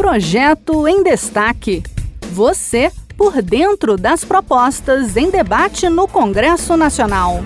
Projeto em Destaque. Você por dentro das propostas em debate no Congresso Nacional.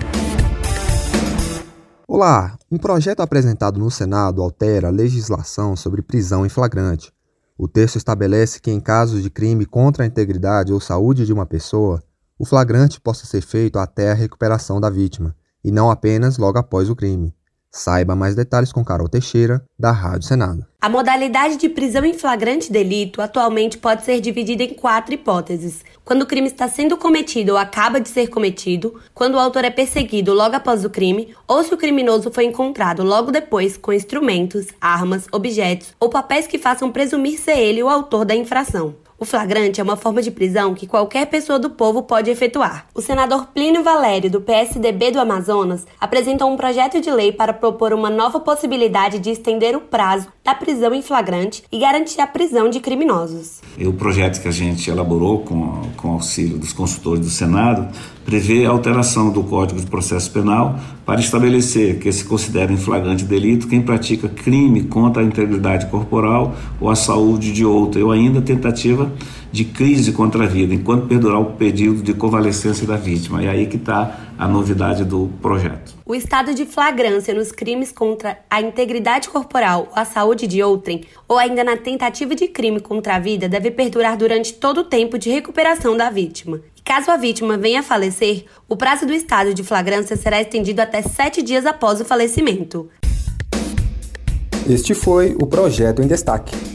Olá! Um projeto apresentado no Senado altera a legislação sobre prisão em flagrante. O texto estabelece que, em casos de crime contra a integridade ou saúde de uma pessoa, o flagrante possa ser feito até a recuperação da vítima, e não apenas logo após o crime. Saiba mais detalhes com Carol Teixeira, da Rádio Senado. A modalidade de prisão em flagrante delito atualmente pode ser dividida em quatro hipóteses: quando o crime está sendo cometido ou acaba de ser cometido, quando o autor é perseguido logo após o crime, ou se o criminoso foi encontrado logo depois com instrumentos, armas, objetos ou papéis que façam presumir ser ele o autor da infração. O flagrante é uma forma de prisão que qualquer pessoa do povo pode efetuar. O senador Plínio Valério, do PSDB do Amazonas, apresentou um projeto de lei para propor uma nova possibilidade de estender o prazo da prisão em flagrante e garantir a prisão de criminosos. O projeto que a gente elaborou com, com auxílio dos consultores do Senado prevê alteração do Código de Processo Penal para estabelecer que se considera em flagrante delito quem pratica crime contra a integridade corporal ou a saúde de outra, ou ainda tentativa de crise contra a vida, enquanto perdurar o pedido de convalescência da vítima. E aí que está a novidade do projeto. O estado de flagrância nos crimes contra a integridade corporal ou a saúde de outrem, ou ainda na tentativa de crime contra a vida, deve perdurar durante todo o tempo de recuperação da vítima. E caso a vítima venha a falecer, o prazo do estado de flagrância será estendido até sete dias após o falecimento. Este foi o projeto em destaque.